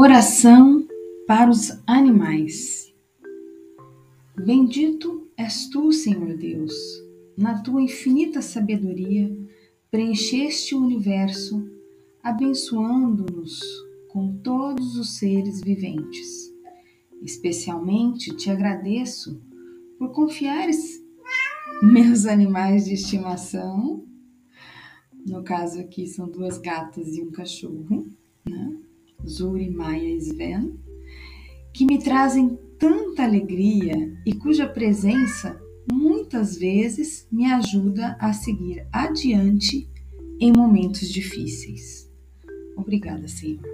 Oração para os animais. Bendito és tu, Senhor Deus, na tua infinita sabedoria, preencheste o universo, abençoando-nos com todos os seres viventes. Especialmente te agradeço por confiares meus animais de estimação. No caso aqui são duas gatas e um cachorro? Zuri, Maia e Sven, que me trazem tanta alegria e cuja presença muitas vezes me ajuda a seguir adiante em momentos difíceis. Obrigada, Senhor.